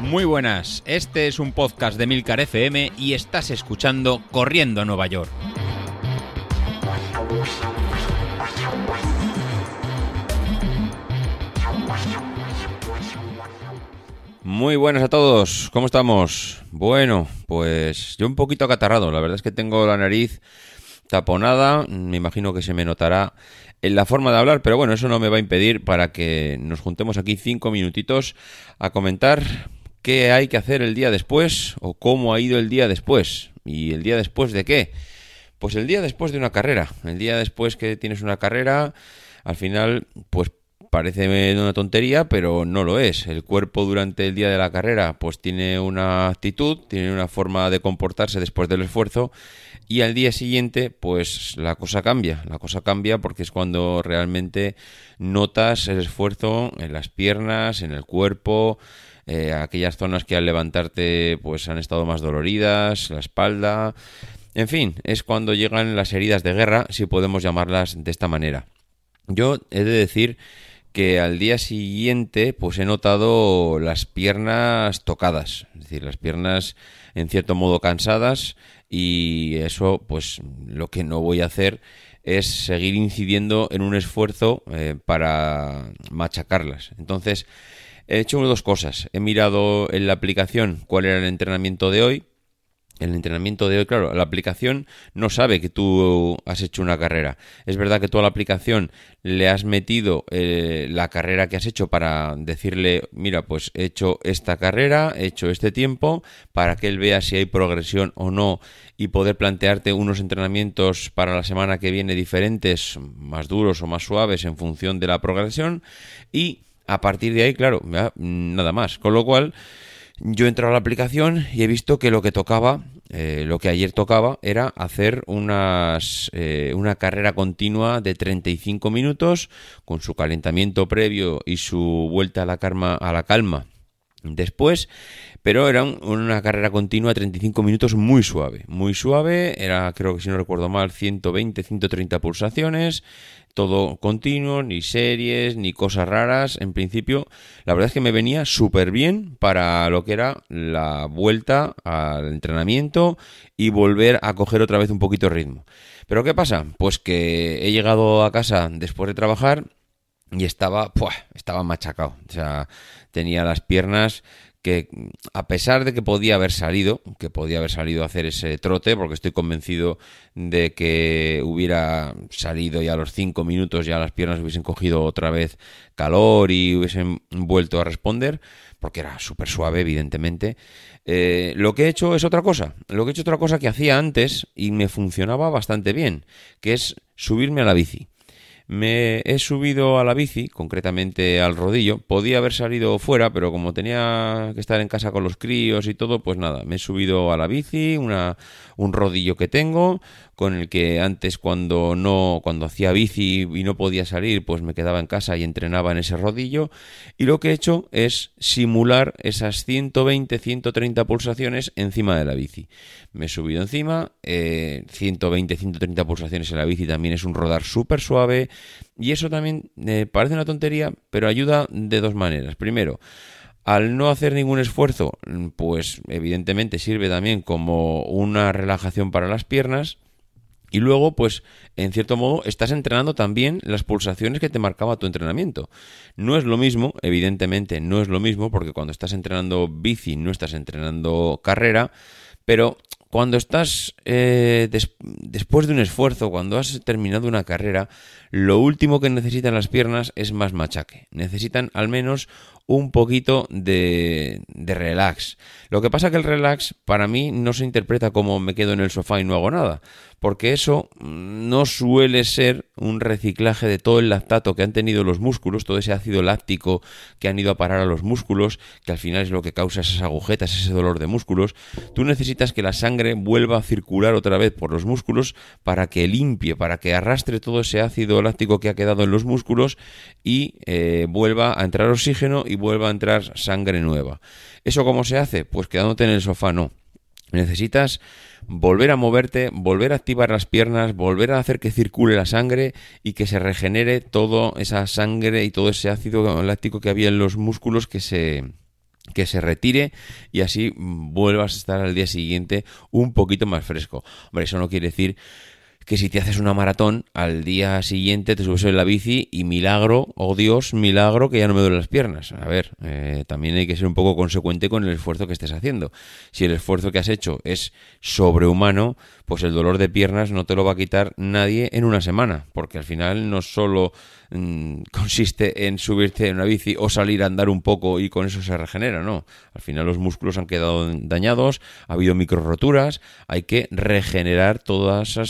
Muy buenas, este es un podcast de Milcar FM y estás escuchando Corriendo a Nueva York. Muy buenas a todos, ¿cómo estamos? Bueno, pues yo un poquito acatarrado, la verdad es que tengo la nariz taponada, me imagino que se me notará en la forma de hablar, pero bueno, eso no me va a impedir para que nos juntemos aquí cinco minutitos a comentar qué hay que hacer el día después o cómo ha ido el día después. ¿Y el día después de qué? Pues el día después de una carrera. El día después que tienes una carrera, al final, pues parece una tontería, pero no lo es. El cuerpo durante el día de la carrera, pues tiene una actitud, tiene una forma de comportarse después del esfuerzo y al día siguiente, pues la cosa cambia. La cosa cambia porque es cuando realmente notas el esfuerzo en las piernas, en el cuerpo, eh, aquellas zonas que al levantarte pues han estado más doloridas, la espalda, en fin, es cuando llegan las heridas de guerra, si podemos llamarlas de esta manera. Yo he de decir que al día siguiente pues he notado las piernas tocadas, es decir, las piernas en cierto modo cansadas y eso pues lo que no voy a hacer es seguir incidiendo en un esfuerzo eh, para machacarlas. Entonces, He hecho dos cosas. He mirado en la aplicación cuál era el entrenamiento de hoy. El entrenamiento de hoy, claro, la aplicación no sabe que tú has hecho una carrera. Es verdad que tú a la aplicación le has metido eh, la carrera que has hecho para decirle, mira, pues he hecho esta carrera, he hecho este tiempo, para que él vea si hay progresión o no y poder plantearte unos entrenamientos para la semana que viene diferentes, más duros o más suaves en función de la progresión. Y a partir de ahí, claro, nada más. Con lo cual, yo he entrado a la aplicación y he visto que lo que tocaba, eh, lo que ayer tocaba, era hacer unas, eh, una carrera continua de 35 minutos con su calentamiento previo y su vuelta a la, a la calma después, pero era una carrera continua de 35 minutos muy suave, muy suave, era creo que si no recuerdo mal 120, 130 pulsaciones, todo continuo, ni series, ni cosas raras. En principio, la verdad es que me venía súper bien para lo que era la vuelta al entrenamiento y volver a coger otra vez un poquito de ritmo. Pero ¿qué pasa? Pues que he llegado a casa después de trabajar y estaba, estaba machacado. O sea, tenía las piernas que a pesar de que podía haber salido, que podía haber salido a hacer ese trote, porque estoy convencido de que hubiera salido ya a los cinco minutos, ya las piernas hubiesen cogido otra vez calor y hubiesen vuelto a responder, porque era súper suave, evidentemente. Eh, lo que he hecho es otra cosa, lo que he hecho es otra cosa que hacía antes y me funcionaba bastante bien, que es subirme a la bici. Me he subido a la bici, concretamente al rodillo. Podía haber salido fuera, pero como tenía que estar en casa con los críos y todo, pues nada, me he subido a la bici, una, un rodillo que tengo, con el que antes cuando no cuando hacía bici y no podía salir, pues me quedaba en casa y entrenaba en ese rodillo y lo que he hecho es simular esas 120 130 pulsaciones encima de la bici. Me he subido encima, 120 eh, 130 pulsaciones en la bici también es un rodar súper suave y eso también eh, parece una tontería, pero ayuda de dos maneras. Primero, al no hacer ningún esfuerzo, pues evidentemente sirve también como una relajación para las piernas y luego, pues, en cierto modo, estás entrenando también las pulsaciones que te marcaba tu entrenamiento. No es lo mismo, evidentemente, no es lo mismo, porque cuando estás entrenando bici no estás entrenando carrera, pero cuando estás eh, después de un esfuerzo, cuando has terminado una carrera, lo último que necesitan las piernas es más machaque. Necesitan al menos un poquito de, relax. Lo que pasa que el relax para mí no se interpreta como me quedo en el sofá y no hago nada, porque eso no suele ser un reciclaje de todo el lactato que han tenido los músculos, todo ese ácido láctico que han ido a parar a los músculos, que al final es lo que causa esas agujetas, ese dolor de músculos. Tú necesitas que la sangre vuelva a circular otra vez por los músculos para que limpie, para que arrastre todo ese ácido láctico que ha quedado en los músculos y eh, vuelva a entrar oxígeno y vuelva a entrar sangre nueva. ¿Eso cómo se hace? Pues quedándote en el sofá, no. Necesitas volver a moverte, volver a activar las piernas, volver a hacer que circule la sangre y que se regenere toda esa sangre y todo ese ácido láctico que había en los músculos que se que se retire y así vuelvas a estar al día siguiente un poquito más fresco. Hombre, eso no quiere decir que si te haces una maratón, al día siguiente te subes en la bici y milagro, oh Dios, milagro que ya no me duelen las piernas. A ver, eh, también hay que ser un poco consecuente con el esfuerzo que estés haciendo. Si el esfuerzo que has hecho es sobrehumano, pues el dolor de piernas no te lo va a quitar nadie en una semana, porque al final no solo Mm, consiste en subirte en una bici o salir a andar un poco y con eso se regenera, no. Al final los músculos han quedado dañados, ha habido micro roturas, hay que regenerar toda esa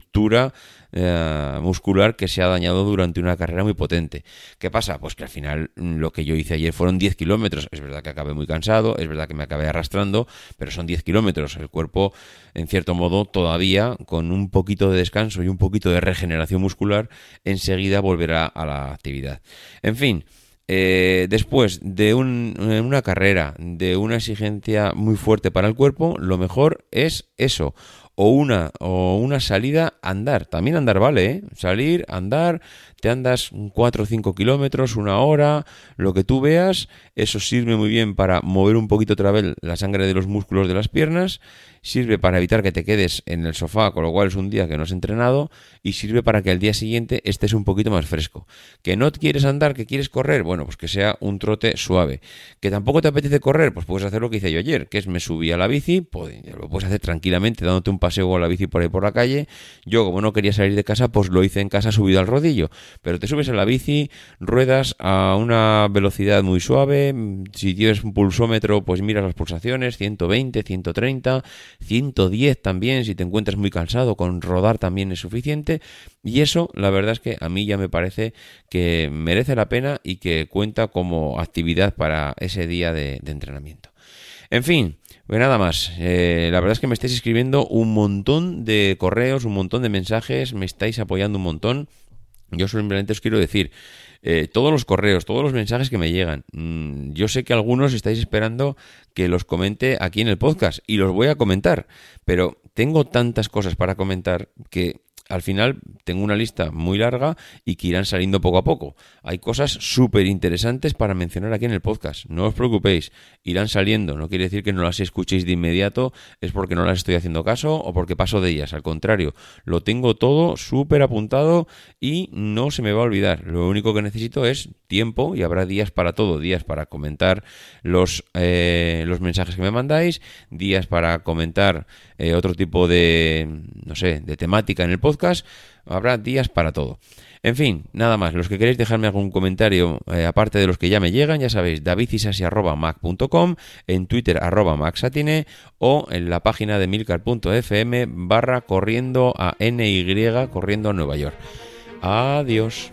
estructura eh, muscular que se ha dañado durante una carrera muy potente. ¿Qué pasa? Pues que al final mm, lo que yo hice ayer fueron 10 kilómetros. Es verdad que acabé muy cansado, es verdad que me acabé arrastrando, pero son 10 kilómetros. El cuerpo, en cierto modo, todavía con un poquito de descanso y un poquito de regeneración muscular, enseguida volverá a la actividad. En fin. Eh, después de una carrera, de una exigencia muy fuerte para el cuerpo, lo mejor es eso, o una, o una salida andar. También andar vale, ¿eh? Salir, andar, te andas 4 o 5 kilómetros, una hora, lo que tú veas, eso sirve muy bien para mover un poquito otra vez la sangre de los músculos de las piernas, sirve para evitar que te quedes en el sofá, con lo cual es un día que no has entrenado, y sirve para que al día siguiente estés un poquito más fresco. ¿Que no quieres andar, que quieres correr? Bueno, pues que sea un trote suave. ¿Que tampoco te apetece correr? Pues puedes hacer lo que hice yo ayer, que es me subí a la bici, pues, lo puedes hacer tranquilamente dándote un paseo a la bici por ahí por la calle. Yo, como no quería salir de casa, pues lo hice en casa subido al rodillo pero te subes a la bici, ruedas a una velocidad muy suave, si tienes un pulsómetro, pues miras las pulsaciones, 120, 130, 110 también, si te encuentras muy cansado, con rodar también es suficiente, y eso la verdad es que a mí ya me parece que merece la pena y que cuenta como actividad para ese día de, entrenamiento. En fin, pues nada más. Eh, la verdad es que me estáis escribiendo un montón de correos, un montón de mensajes, me estáis apoyando un montón. Yo simplemente os quiero decir, eh, todos los correos, todos los mensajes que me llegan, mm, yo sé que algunos estáis esperando que los comente aquí en el podcast y los voy a comentar, pero tengo tantas cosas para comentar que al final tengo una lista muy larga y que irán saliendo poco a poco. Hay cosas súper interesantes para mencionar aquí en el podcast. No os preocupéis, irán saliendo. No quiere decir que no las escuchéis de inmediato, es porque no las estoy haciendo caso o porque paso de ellas. Al contrario, lo tengo todo súper apuntado y no se me va a olvidar. Lo único que necesito es tiempo y habrá días para todo. Días para comentar los, eh, los mensajes que me mandáis, días para comentar eh, otro tipo de, no sé, de temática en el Habrá días para todo. En fin, nada más. Los que queréis dejarme algún comentario, eh, aparte de los que ya me llegan, ya sabéis, davidisasi.mac.com, en Twitter arroba maxatine o en la página de milcar.fm barra corriendo a NY, corriendo a Nueva York. Adiós.